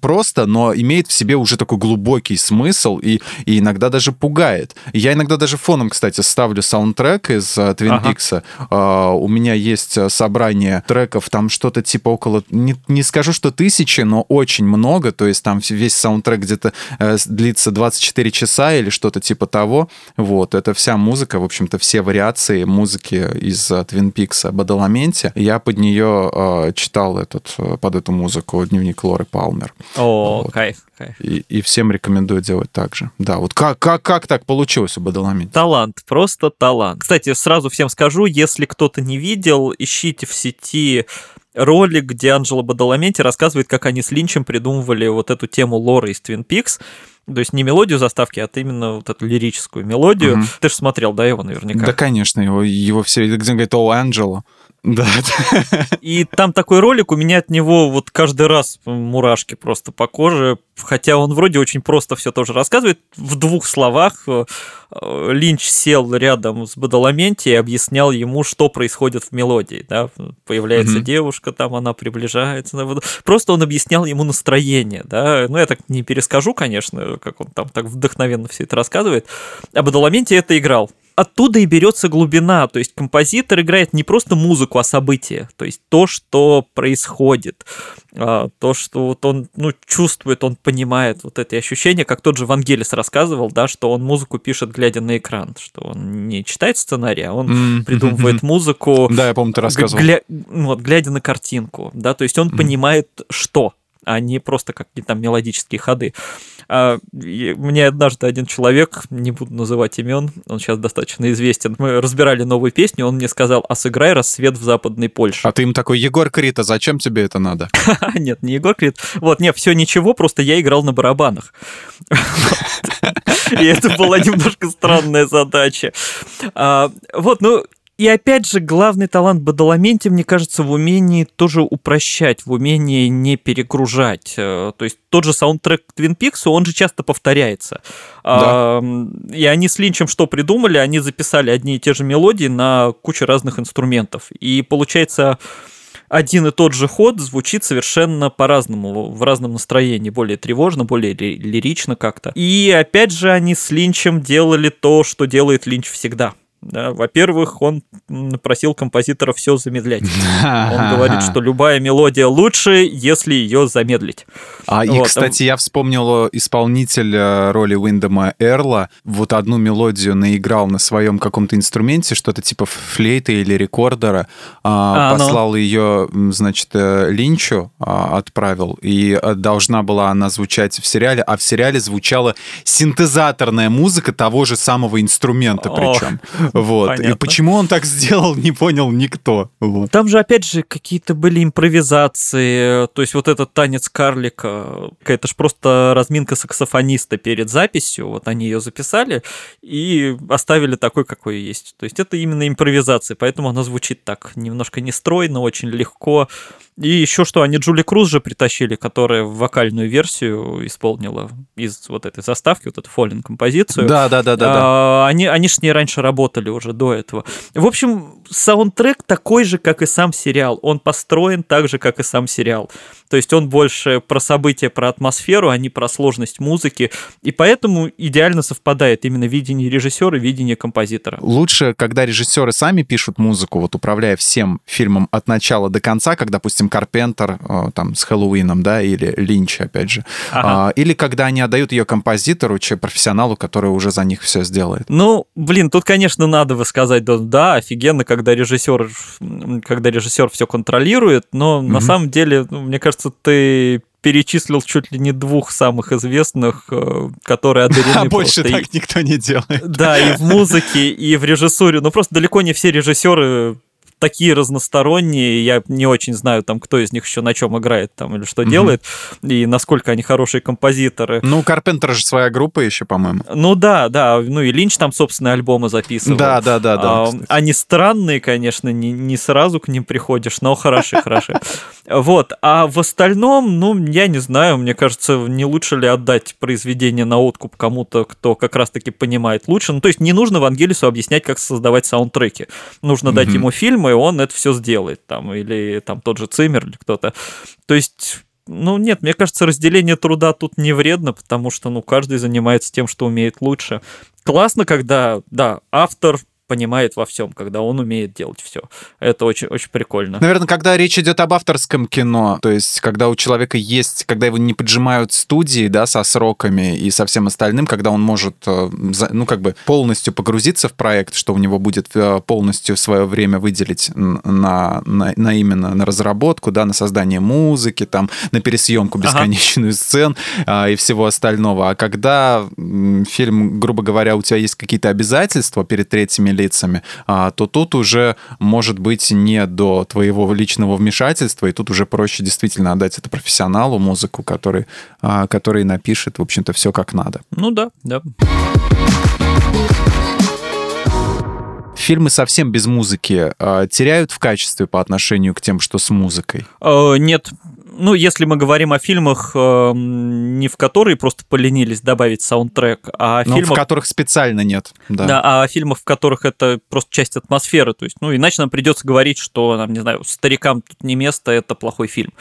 просто, но имеет в себе уже такой глубокий смысл и, и иногда даже пугает. Я иногда даже фоном, кстати, ставлю саундтрек из Твин ага. Пикса. У меня есть собрание треков, там что-то типа около, не, не скажу, что тысячи, но очень много, то есть там весь саундтрек где-то э, длится 24 часа или что-то типа того. Вот. Это вся музыка, в общем-то, все вариации музыки из Твин Пикса Бадаламенте. Я под нее э, читал этот, э, под эту музыку дневник Лоры Палмер.
О, вот. кайф, кайф.
И, и всем рекомендую делать так же. Да, вот как, как, как так получилось у Бадаламенте?
Талант, просто талант. Кстати, сразу всем скажу, если кто-то не видел, ищите в сети ролик, где Анджела Бадаламенти рассказывает, как они с Линчем придумывали вот эту тему лора из Твин Пикс. То есть не мелодию заставки, а именно вот эту лирическую мелодию. Угу. Ты же смотрел, да, его наверняка?
Да, конечно, его, его все, где он говорит, о, Анджело. Да.
И там такой ролик, у меня от него вот каждый раз мурашки просто по коже, хотя он вроде очень просто все тоже рассказывает. В двух словах э, Линч сел рядом с Бадаламенти и объяснял ему, что происходит в мелодии. Да? Появляется mm-hmm. девушка, там она приближается. Просто он объяснял ему настроение. Да? Ну, я так не перескажу, конечно, как он там так вдохновенно все это рассказывает. А Бадаламенти это играл оттуда и берется глубина. То есть композитор играет не просто музыку, а события. То есть то, что происходит. А, то, что вот он ну, чувствует, он понимает вот эти ощущения, как тот же Вангелис рассказывал, да, что он музыку пишет, глядя на экран, что он не читает сценарий, а он mm-hmm. придумывает музыку.
Да, я помню, ты рассказывал.
Гля... Вот, глядя на картинку, да, то есть он mm-hmm. понимает, что а не просто какие-то там мелодические ходы. А, мне однажды один человек, не буду называть имен, он сейчас достаточно известен, мы разбирали новую песню, он мне сказал, а сыграй «Рассвет в Западной Польше».
А ты им такой, Егор Крита, зачем тебе это надо?
Нет, не Егор Крит. Вот, нет, все ничего, просто я играл на барабанах. И это была немножко странная задача. А, вот, ну, И опять же, главный талант Бадаламенти, мне кажется, в умении тоже упрощать, в умении не перегружать. Э, то есть тот же саундтрек Твин Пиксу, он же часто повторяется. Да. И они с Линчем что придумали? Они записали одни и те же мелодии на кучу разных инструментов. И получается один и тот же ход звучит совершенно по-разному, в разном настроении, более тревожно, более лирично как-то. И опять же они с Линчем делали то, что делает Линч всегда – да, во-первых, он просил композитора все замедлять. Он говорит, что любая мелодия лучше, если ее замедлить.
А вот. и, кстати, я вспомнил исполнителя роли Уиндома Эрла. Вот одну мелодию наиграл на своем каком-то инструменте, что-то типа флейты или рекордера. А, а, ну. послал ну... ее, значит, э, Линчу, а, отправил. И э, должна была она звучать в сериале, а в сериале звучала синтезаторная музыка того же самого инструмента причем. Вот. Понятно. И почему он так сделал, не понял никто. Вот.
Там же, опять же, какие-то были импровизации. То есть вот этот танец карлика, это же просто разминка саксофониста перед записью. Вот они ее записали и оставили такой, какой есть. То есть это именно импровизация, поэтому она звучит так немножко нестройно, очень легко. И еще что, они Джули Круз же притащили, которая вокальную версию исполнила из вот этой заставки, вот эту фоллинг композицию.
Да, да, да, да.
А, они, они с ней раньше работали уже до этого. В общем, саундтрек такой же, как и сам сериал. Он построен так же, как и сам сериал. То есть он больше про события, про атмосферу, а не про сложность музыки. И поэтому идеально совпадает именно видение режиссера и видение композитора.
Лучше, когда режиссеры сами пишут музыку, вот управляя всем фильмом от начала до конца, как, допустим, Карпентер э, там с Хэллоуином, да, или Линч, опять же. Ага. А, или когда они отдают ее композитору, че профессионалу, который уже за них все сделает.
Ну, блин, тут, конечно, надо высказать, да, да офигенно, когда режиссер, когда режиссер все контролирует, но mm на самом деле, ну, мне кажется, ты перечислил чуть ли не двух самых известных, э, которые одарены А
больше так и... никто не делает.
Да, и в музыке, и в режиссуре. Ну, просто далеко не все режиссеры такие разносторонние, я не очень знаю, там, кто из них еще на чем играет там или что mm-hmm. делает, и насколько они хорошие композиторы.
Ну, Карпентер же своя группа еще, по-моему.
Ну да, да, ну и Линч там собственные альбомы записывал.
Да, да, да, да. А,
они странные, конечно, не, не сразу к ним приходишь, но хорошие, хорошие. Вот, а в остальном, ну, я не знаю, мне кажется, не лучше ли отдать произведение на откуп кому-то, кто как раз-таки понимает лучше. Ну, то есть не нужно Вангелису объяснять, как создавать саундтреки. Нужно дать ему фильм, и он это все сделает, там, или там тот же Циммер, или кто-то. То есть ну, нет, мне кажется, разделение труда тут не вредно, потому что, ну, каждый занимается тем, что умеет лучше. Классно, когда, да, автор понимает во всем, когда он умеет делать все. Это очень, очень прикольно.
Наверное, когда речь идет об авторском кино, то есть когда у человека есть, когда его не поджимают студии, да, со сроками и со всем остальным, когда он может, э, ну, как бы полностью погрузиться в проект, что у него будет э, полностью свое время выделить на, на, на именно на разработку, да, на создание музыки, там, на пересъемку бесконечную ага. сцен а, и всего остального. А когда фильм, грубо говоря, у тебя есть какие-то обязательства перед третьими лицами, а, то тут уже может быть не до твоего личного вмешательства, и тут уже проще действительно отдать это профессионалу музыку, который, а, который напишет, в общем-то, все как надо.
Ну да, да.
Фильмы совсем без музыки э, теряют в качестве по отношению к тем, что с музыкой?
Э, нет, ну, если мы говорим о фильмах, э, не в которые просто поленились добавить саундтрек, а
Но
фильмах...
в которых специально нет.
Да. да, а о фильмах, в которых это просто часть атмосферы. То есть, ну, иначе нам придется говорить, что, нам, не знаю, старикам тут не место, это плохой фильм.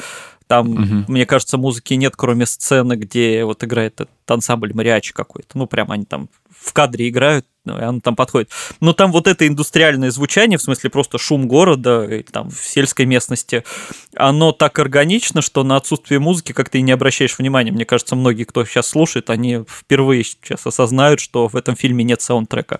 Там, угу. мне кажется, музыки нет, кроме сцены, где вот играет этот ансамбль мариачи какой-то. Ну, прям они там в кадре играют, ну, и оно там подходит. Но там вот это индустриальное звучание, в смысле просто шум города, там в сельской местности, оно так органично, что на отсутствие музыки как-то и не обращаешь внимания. Мне кажется, многие, кто сейчас слушает, они впервые сейчас осознают, что в этом фильме нет саундтрека.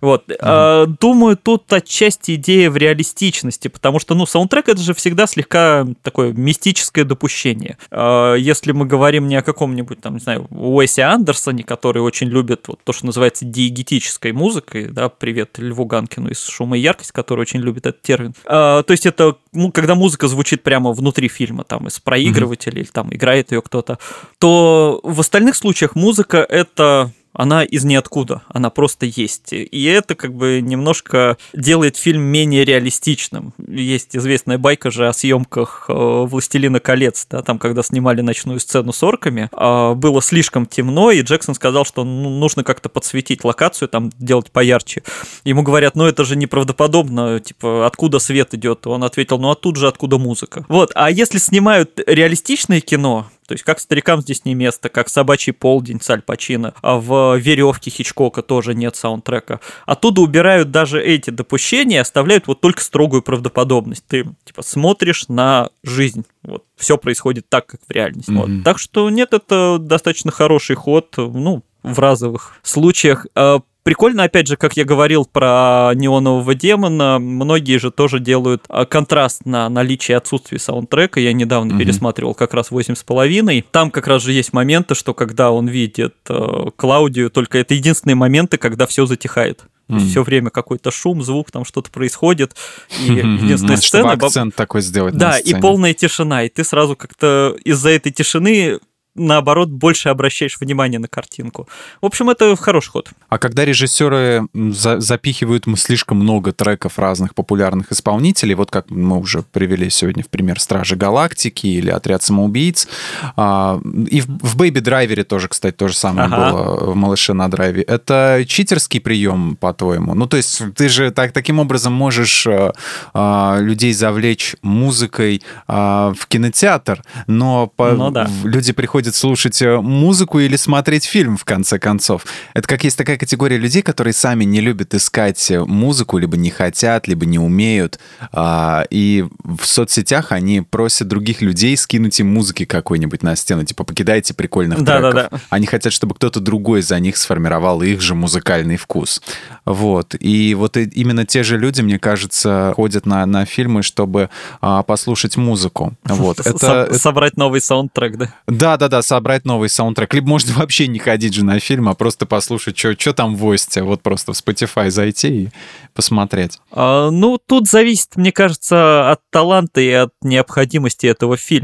Вот. Mm-hmm. Думаю, тут отчасти идея в реалистичности, потому что, ну, саундтрек это же всегда слегка такое мистическое допущение. А, если мы говорим не о каком-нибудь, там, не знаю, Уэсе Андерсоне, который очень любит вот то, что называется диегетической музыкой, да, привет Льву Ганкину из «Шума и яркость», который очень любит этот термин. А, то есть это, ну, когда музыка звучит прямо внутри фильма, там, из проигрывателя, mm-hmm. или там играет ее кто-то, то в остальных случаях музыка это Она из ниоткуда, она просто есть. И это как бы немножко делает фильм менее реалистичным. Есть известная байка же о съемках э, «Властелина колец», да, там, когда снимали ночную сцену с орками, а, было слишком темно, и Джексон сказал, что ну, нужно как-то подсветить локацию, там делать поярче. Ему говорят, ну это же неправдоподобно, типа, откуда свет идет? Он ответил, ну а тут же откуда музыка. Вот, а если снимают реалистичное кино, то есть как старикам здесь не место, как собачий полдень с Аль Пачино, а в веревке Хичкока тоже нет саундтрека. Оттуда убирают даже эти допущения, оставляют вот только строгую правдоподобность. Ты типа смотришь на жизнь. Вот все происходит так, как в реальности. Mm-hmm. Вот. Так что нет, это достаточно хороший ход. Ну, в разовых случаях. Прикольно, опять же, как я говорил про неонового демона, многие же тоже делают а, контраст на наличие и отсутствие саундтрека. Я недавно mm-hmm. пересматривал как раз восемь с половиной. Там как раз же есть моменты, что когда он видит э, Клаудию, только это единственные моменты, когда все затихает. Mm. Все время какой-то шум, звук, там что-то происходит. И единственная сцена...
Чтобы акцент такой сделать
Да, и полная тишина. И ты сразу как-то из-за этой тишины наоборот, больше обращаешь внимание на картинку. В общем, это хороший ход.
А когда режиссеры за запихивают слишком много треков разных популярных исполнителей, вот как мы уже привели сегодня в пример «Стражи Галактики» или «Отряд самоубийц», а, и в «Бэйби Драйвере» тоже, кстати, то же самое ага. было в «Малыше на драйве». Это читерский прием, по-твоему? Ну, то есть ты же так, таким образом можешь а, а, людей завлечь музыкой а, в кинотеатр, но по, ну, да. люди приходят будет слушать э, музыку или смотреть фильм, в конце концов. Это как есть такая категория людей, которые сами не любят искать э, музыку, либо не хотят, либо не умеют. А, и в соцсетях они просят других людей скинуть им музыки какой-нибудь на стену, типа покидайте прикольных да, треков. Да, да. Они хотят, чтобы кто-то другой за них сформировал их же музыкальный вкус. Вот. И вот именно те же люди, мне кажется, ходят на, на фильмы, чтобы а, послушать музыку. Вот.
Это, Собрать новый саундтрек, да?
Да, да, да, собрать новый саундтрек. Либо можно вообще не ходить же на фильм, а просто послушать, что там в Осте. Вот просто в Spotify зайти и посмотреть.
А, ну, тут зависит, мне кажется, от таланта и от необходимости этого фильма.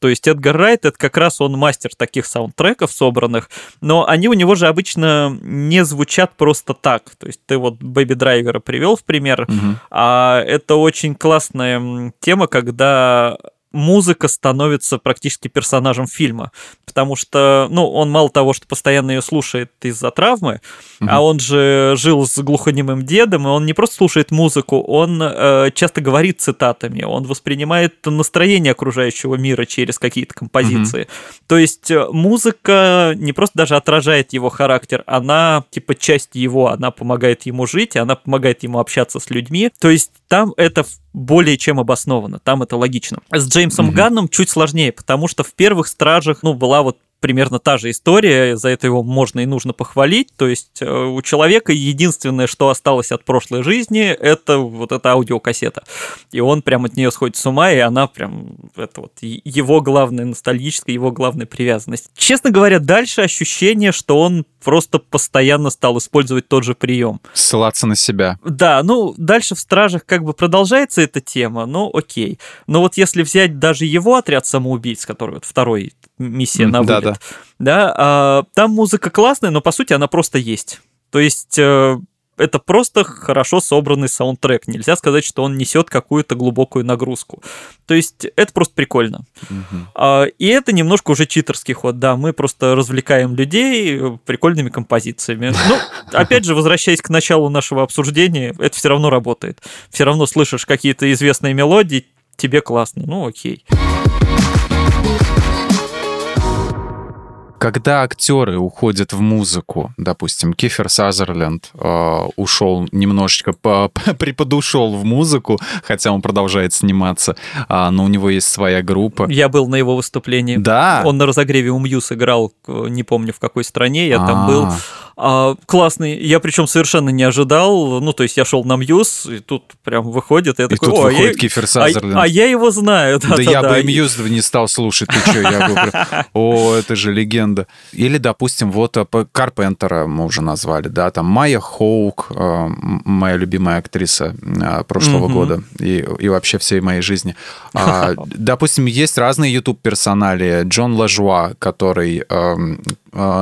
То есть Эдгар Райт, это как раз он мастер таких саундтреков собранных, но они у него же обычно не звучат просто так. То есть ты вот Бэби Драйвера привел в пример, угу. а это очень классная тема, когда музыка становится практически персонажем фильма, потому что, ну, он мало того, что постоянно ее слушает из-за травмы, угу. а он же жил с глухонемым дедом, и он не просто слушает музыку, он э, часто говорит цитатами, он воспринимает настроение окружающего мира через какие-то композиции. Угу. То есть э, музыка не просто даже отражает его характер, она типа часть его, она помогает ему жить, она помогает ему общаться с людьми. То есть там это более чем обосновано, там это логично. С Джеймсом угу. Ганном чуть сложнее, потому что в первых «Стражах», ну, была вот примерно та же история, за это его можно и нужно похвалить. То есть э, у человека единственное, что осталось от прошлой жизни, это вот эта аудиокассета. И он прям от нее сходит с ума, и она прям, это вот его главная ностальгическая, его главная привязанность. Честно говоря, дальше ощущение, что он просто постоянно стал использовать тот же прием.
Ссылаться на себя.
Да, ну, дальше в «Стражах» как бы продолжается эта тема, ну, окей. Но вот если взять даже его отряд самоубийц, который вот второй миссия на вылет, да, да. да а, там музыка классная, но по сути она просто есть. То есть э, это просто хорошо собранный саундтрек. Нельзя сказать, что он несет какую-то глубокую нагрузку. То есть это просто прикольно. Угу. И это немножко уже читерский ход. Да, мы просто развлекаем людей прикольными композициями. Ну, опять же, возвращаясь к началу нашего обсуждения, это все равно работает. Все равно слышишь какие-то известные мелодии, тебе классно. Ну, окей.
Когда актеры уходят в музыку, допустим, Кифер Сазерленд э, ушел немножечко, по, приподушел в музыку, хотя он продолжает сниматься, э, но у него есть своя группа.
Я был на его выступлении.
Да.
Он на разогреве у Мьюз играл, не помню в какой стране, я А-а-а. там был. А, классный. Я причем совершенно не ожидал. Ну, то есть я шел на Muse, и тут прям выходит. Я и такой,
тут выходит я...
Кифер Сазерленд. А, а я его знаю.
Да, да, да я да. бы Muse не стал слушать. Ты что, я бы... О, это же легенда. Или, допустим, вот э, Карпентера мы уже назвали, да, там Майя Хоук, э, моя любимая актриса э, прошлого года и, и вообще всей моей жизни. А, допустим, есть разные YouTube-персоналии. Джон Лажуа, который эм,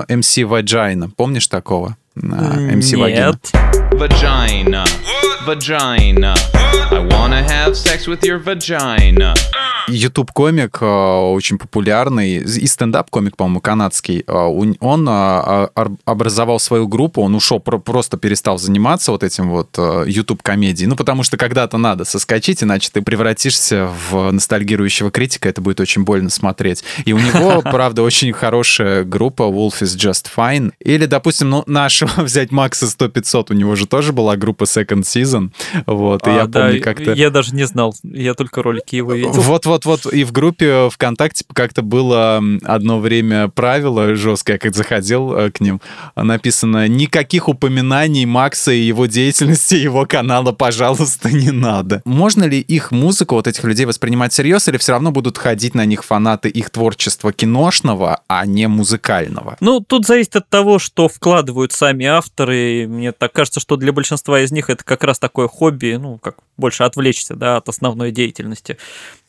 MC Vagina. Помнишь такого? MC Vagina.
Нет.
Vagina. Vagina. I wanna have sex with your vagina.
YouTube-комик э, очень популярный, и стендап-комик, по-моему, канадский. Э, Он э, ор- образовал свою группу, он ушел, про- просто перестал заниматься вот этим вот э, YouTube-комедией. Ну, потому что когда-то надо соскочить, иначе ты превратишься в ностальгирующего критика, это будет очень больно смотреть. И у него, правда, очень хорошая группа Wolf is Just Fine. Или, допустим, ну, нашего взять Макса 100-500, у него же тоже была группа Second Season. Вот, и
А,
я
да,
помню как-то...
Я даже не знал, я только ролики его видел.
Вот-вот-вот, и в группе ВКонтакте как-то было одно время правило жесткое, как заходил э, к ним, написано «Никаких упоминаний Макса и его деятельности, его канала, пожалуйста, не надо». Можно ли их музыку, вот этих людей, воспринимать всерьез, или все равно будут ходить на них фанаты их творчества киношного, а не музыкального?
Ну, тут зависит от того, что вкладывают сами авторы. И Мне так кажется, что для большинства из них это как раз такое хобби, ну, как больше отвлечься, да, от основной деятельности.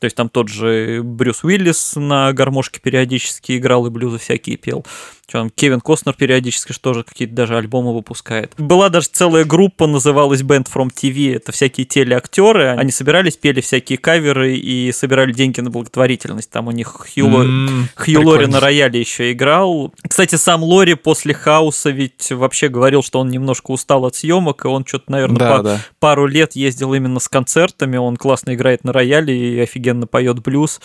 То есть там тот же Брюс Уиллис на гармошке периодически играл и блюзы всякие пел. Что там, Кевин Костнер периодически что же какие-то даже альбомы выпускает. Была даже целая группа, называлась Band From TV. Это всякие телеактеры. Они собирались, пели всякие каверы и собирали деньги на благотворительность. Там у них Хью,
М,
Хью Лори на рояле еще играл. Кстати, сам Лори после хаоса ведь вообще говорил, что он немножко устал от съемок, и он что-то, наверное,
Да,
по-
да.
пару лет ездил именно с концертами. Он классно играет на рояле и офигенно поет блюз.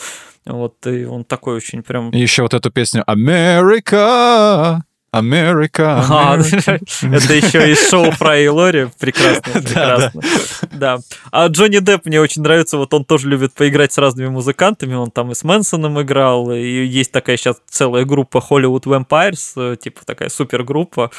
Вот, и он такой очень прям...
Еще вот эту песню «Америка». Америка.
А,
Америка».
это еще из шоу Фрай и Лори. Прекрасно, прекрасно. Да. А Джонни Депп мне очень нравится. Вот он тоже любит поиграть с разными музыкантами. Он там и с Мэнсоном играл. И есть такая сейчас целая группа Hollywood Vampires, э, типа такая супергруппа.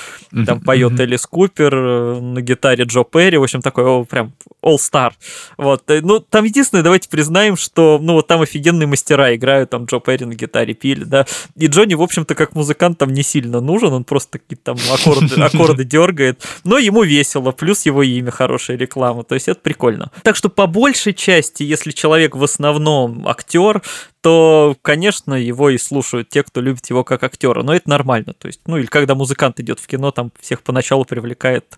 Там поет Элис Купер, э, на гитаре Джо Перри. В общем, такой прям all-star. Вот. э, Ну, там единственное, давайте признаем, что, ну, вот там офигенные мастера играют, там Джо Перри на гитаре пили, да. И Джонни, в общем-то, как музыкант там не сильно нужен, он просто какие-то там аккорды, аккорды дергает, но ему весело, плюс его имя хорошая реклама, то есть это прикольно. Так что по большей части, если человек в основном актер, то, конечно, его и слушают те, кто любит его как актера, но это нормально, то есть, ну или когда музыкант идет в кино, там всех поначалу привлекает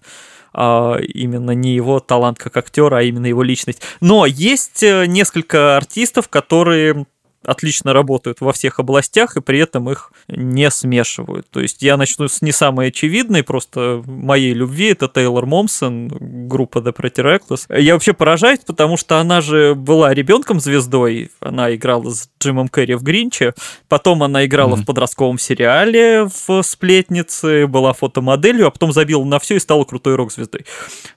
а, именно не его талант как актера, а именно его личность. Но есть э, несколько артистов, которые отлично работают во всех областях и при этом их не смешивают. То есть я начну с не самой очевидной, просто моей любви, это Тейлор Момсон, группа The Pretty Reckless. Я вообще поражаюсь, потому что она же была ребенком звездой, она играла с Джимом Керри в Гринче, потом она играла в подростковом сериале в Сплетнице, была фотомоделью, а потом забила на все и стала крутой рок-звездой.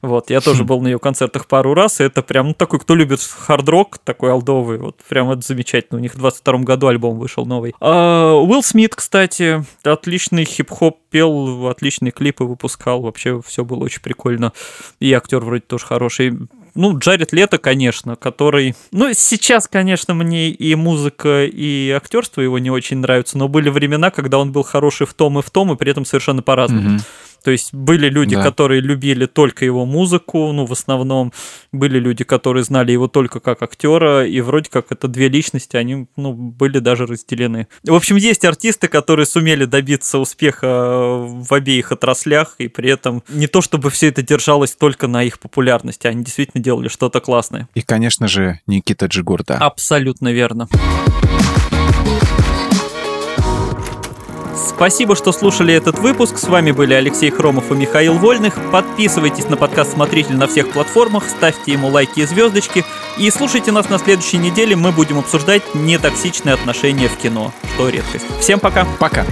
Вот, я тоже был на ее концертах пару раз, и это прям ну, такой, кто любит хард-рок, такой алдовый, вот прям это замечательно. У них в 22 году альбом вышел новый. А, Уилл Смит, кстати, отличный хип-хоп пел, отличные клипы выпускал, вообще все было очень прикольно. И актер вроде тоже хороший. Ну, Джаред Лето, конечно, который... Ну, сейчас, конечно, мне и музыка, и актерство его не очень нравятся, но были времена, когда он был хороший в том и в том, и при этом совершенно по-разному.
Мгм.
То есть были люди,
Да.
которые любили только его музыку, ну, в основном, были люди, которые знали его только как актера, и вроде как это две личности, они, ну, были даже разделены. В общем, есть артисты, которые сумели добиться успеха в обеих отраслях, и при этом не то, чтобы все это держалось только на их популярности, они действительно делали что-то классное.
И, конечно же, Никита Джигурда.
Абсолютно верно. Спасибо, что слушали этот выпуск. С вами были Алексей Хромов и Михаил Вольных. Подписывайтесь на подкаст «Смотритель» на всех платформах, ставьте ему лайки и звездочки. И слушайте нас на следующей неделе. Мы будем обсуждать нетоксичные отношения в кино, что редкость. Всем пока!
Пока.